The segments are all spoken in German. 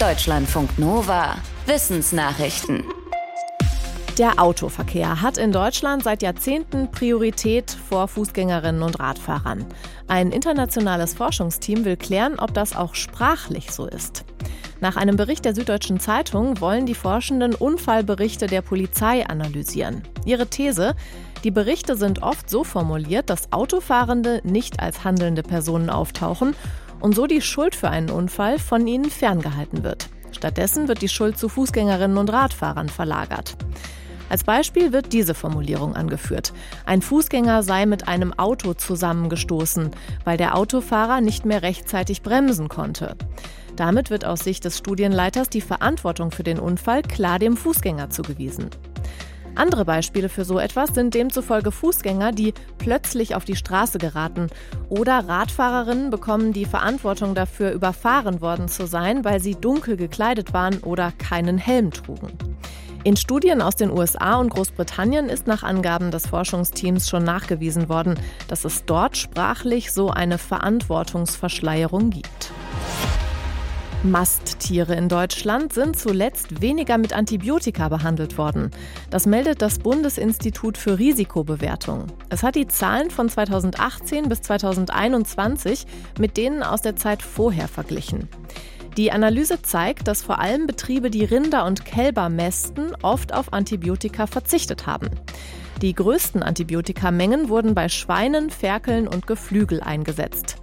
Deutschlandfunk Nova. Wissensnachrichten. Der Autoverkehr hat in Deutschland seit Jahrzehnten Priorität vor Fußgängerinnen und Radfahrern. Ein internationales Forschungsteam will klären, ob das auch sprachlich so ist. Nach einem Bericht der Süddeutschen Zeitung wollen die Forschenden Unfallberichte der Polizei analysieren. Ihre These, die Berichte sind oft so formuliert, dass Autofahrende nicht als handelnde Personen auftauchen und so die Schuld für einen Unfall von ihnen ferngehalten wird. Stattdessen wird die Schuld zu Fußgängerinnen und Radfahrern verlagert. Als Beispiel wird diese Formulierung angeführt. Ein Fußgänger sei mit einem Auto zusammengestoßen, weil der Autofahrer nicht mehr rechtzeitig bremsen konnte. Damit wird aus Sicht des Studienleiters die Verantwortung für den Unfall klar dem Fußgänger zugewiesen. Andere Beispiele für so etwas sind demzufolge Fußgänger, die plötzlich auf die Straße geraten oder Radfahrerinnen bekommen die Verantwortung dafür, überfahren worden zu sein, weil sie dunkel gekleidet waren oder keinen Helm trugen. In Studien aus den USA und Großbritannien ist nach Angaben des Forschungsteams schon nachgewiesen worden, dass es dort sprachlich so eine Verantwortungsverschleierung gibt. Masttiere in Deutschland sind zuletzt weniger mit Antibiotika behandelt worden. Das meldet das Bundesinstitut für Risikobewertung. Es hat die Zahlen von 2018 bis 2021 mit denen aus der Zeit vorher verglichen. Die Analyse zeigt, dass vor allem Betriebe, die Rinder und Kälber mästen, oft auf Antibiotika verzichtet haben. Die größten Antibiotikamengen wurden bei Schweinen, Ferkeln und Geflügel eingesetzt.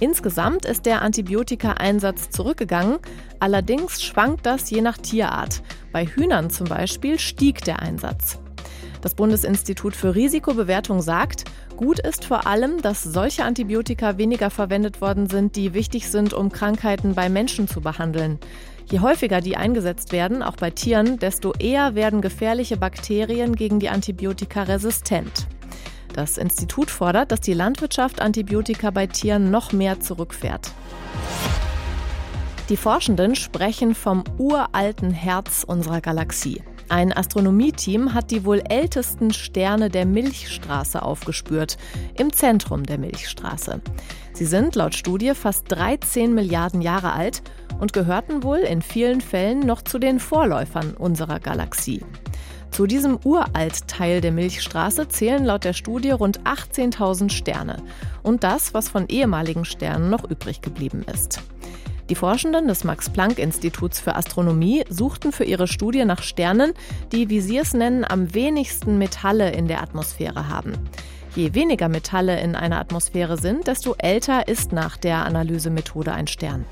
Insgesamt ist der Antibiotika-Einsatz zurückgegangen, allerdings schwankt das je nach Tierart. Bei Hühnern zum Beispiel stieg der Einsatz. Das Bundesinstitut für Risikobewertung sagt, gut ist vor allem, dass solche Antibiotika weniger verwendet worden sind, die wichtig sind, um Krankheiten bei Menschen zu behandeln. Je häufiger die eingesetzt werden, auch bei Tieren, desto eher werden gefährliche Bakterien gegen die Antibiotika resistent. Das Institut fordert, dass die Landwirtschaft Antibiotika bei Tieren noch mehr zurückfährt. Die Forschenden sprechen vom uralten Herz unserer Galaxie. Ein Astronomieteam hat die wohl ältesten Sterne der Milchstraße aufgespürt, im Zentrum der Milchstraße. Sie sind laut Studie fast 13 Milliarden Jahre alt und gehörten wohl in vielen Fällen noch zu den Vorläufern unserer Galaxie. Zu diesem Uralt-Teil der Milchstraße zählen laut der Studie rund 18.000 Sterne und das, was von ehemaligen Sternen noch übrig geblieben ist. Die Forschenden des Max-Planck-Instituts für Astronomie suchten für ihre Studie nach Sternen, die, wie sie es nennen, am wenigsten Metalle in der Atmosphäre haben. Je weniger Metalle in einer Atmosphäre sind, desto älter ist nach der Analysemethode ein Stern.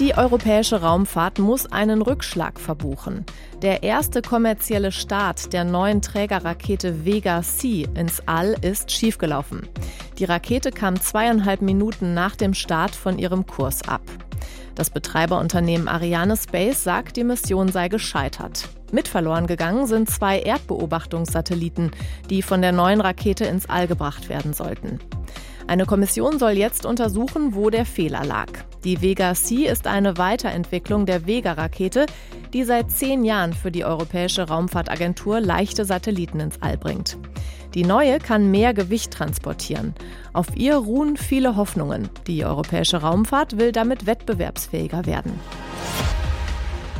Die europäische Raumfahrt muss einen Rückschlag verbuchen. Der erste kommerzielle Start der neuen Trägerrakete Vega C ins All ist schiefgelaufen. Die Rakete kam zweieinhalb Minuten nach dem Start von ihrem Kurs ab. Das Betreiberunternehmen Ariane Space sagt, die Mission sei gescheitert. Mit verloren gegangen sind zwei Erdbeobachtungssatelliten, die von der neuen Rakete ins All gebracht werden sollten. Eine Kommission soll jetzt untersuchen, wo der Fehler lag. Die Vega C ist eine Weiterentwicklung der Vega-Rakete, die seit zehn Jahren für die Europäische Raumfahrtagentur leichte Satelliten ins All bringt. Die neue kann mehr Gewicht transportieren. Auf ihr ruhen viele Hoffnungen. Die europäische Raumfahrt will damit wettbewerbsfähiger werden.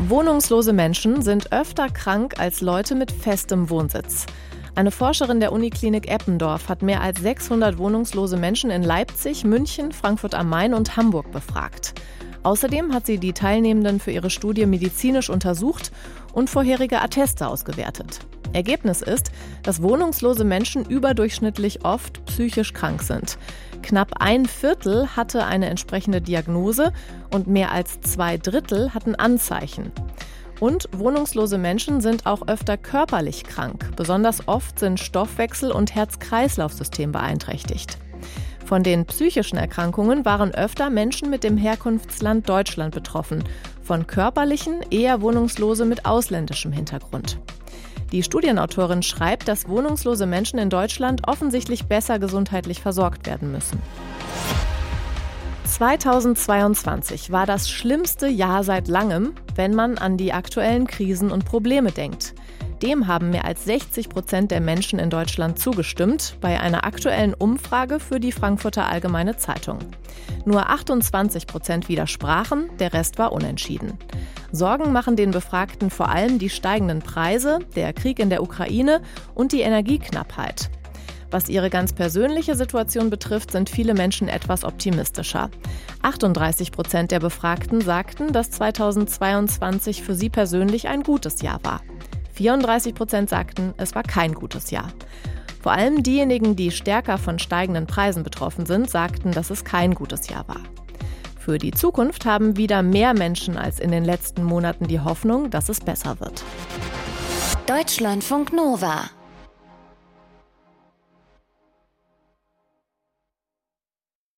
Wohnungslose Menschen sind öfter krank als Leute mit festem Wohnsitz. Eine Forscherin der Uniklinik Eppendorf hat mehr als 600 wohnungslose Menschen in Leipzig, München, Frankfurt am Main und Hamburg befragt. Außerdem hat sie die Teilnehmenden für ihre Studie medizinisch untersucht und vorherige Atteste ausgewertet. Ergebnis ist, dass wohnungslose Menschen überdurchschnittlich oft psychisch krank sind. Knapp ein Viertel hatte eine entsprechende Diagnose und mehr als zwei Drittel hatten Anzeichen. Und wohnungslose Menschen sind auch öfter körperlich krank. Besonders oft sind Stoffwechsel und Herz-Kreislauf-System beeinträchtigt. Von den psychischen Erkrankungen waren öfter Menschen mit dem Herkunftsland Deutschland betroffen, von körperlichen eher Wohnungslose mit ausländischem Hintergrund. Die Studienautorin schreibt, dass wohnungslose Menschen in Deutschland offensichtlich besser gesundheitlich versorgt werden müssen. 2022 war das schlimmste Jahr seit langem, wenn man an die aktuellen Krisen und Probleme denkt. Dem haben mehr als 60 Prozent der Menschen in Deutschland zugestimmt, bei einer aktuellen Umfrage für die Frankfurter Allgemeine Zeitung. Nur 28 Prozent widersprachen, der Rest war unentschieden. Sorgen machen den Befragten vor allem die steigenden Preise, der Krieg in der Ukraine und die Energieknappheit. Was ihre ganz persönliche Situation betrifft, sind viele Menschen etwas optimistischer. 38 Prozent der Befragten sagten, dass 2022 für sie persönlich ein gutes Jahr war. 34 Prozent sagten, es war kein gutes Jahr. Vor allem diejenigen, die stärker von steigenden Preisen betroffen sind, sagten, dass es kein gutes Jahr war. Für die Zukunft haben wieder mehr Menschen als in den letzten Monaten die Hoffnung, dass es besser wird. Deutschlandfunk Nova